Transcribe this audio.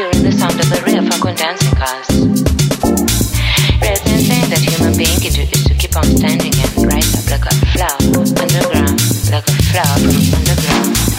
hearing the sound of the real Falcon dancing cars. Rather thing that human being can do is to keep on standing and rise up like a flower underground, like a flower from underground.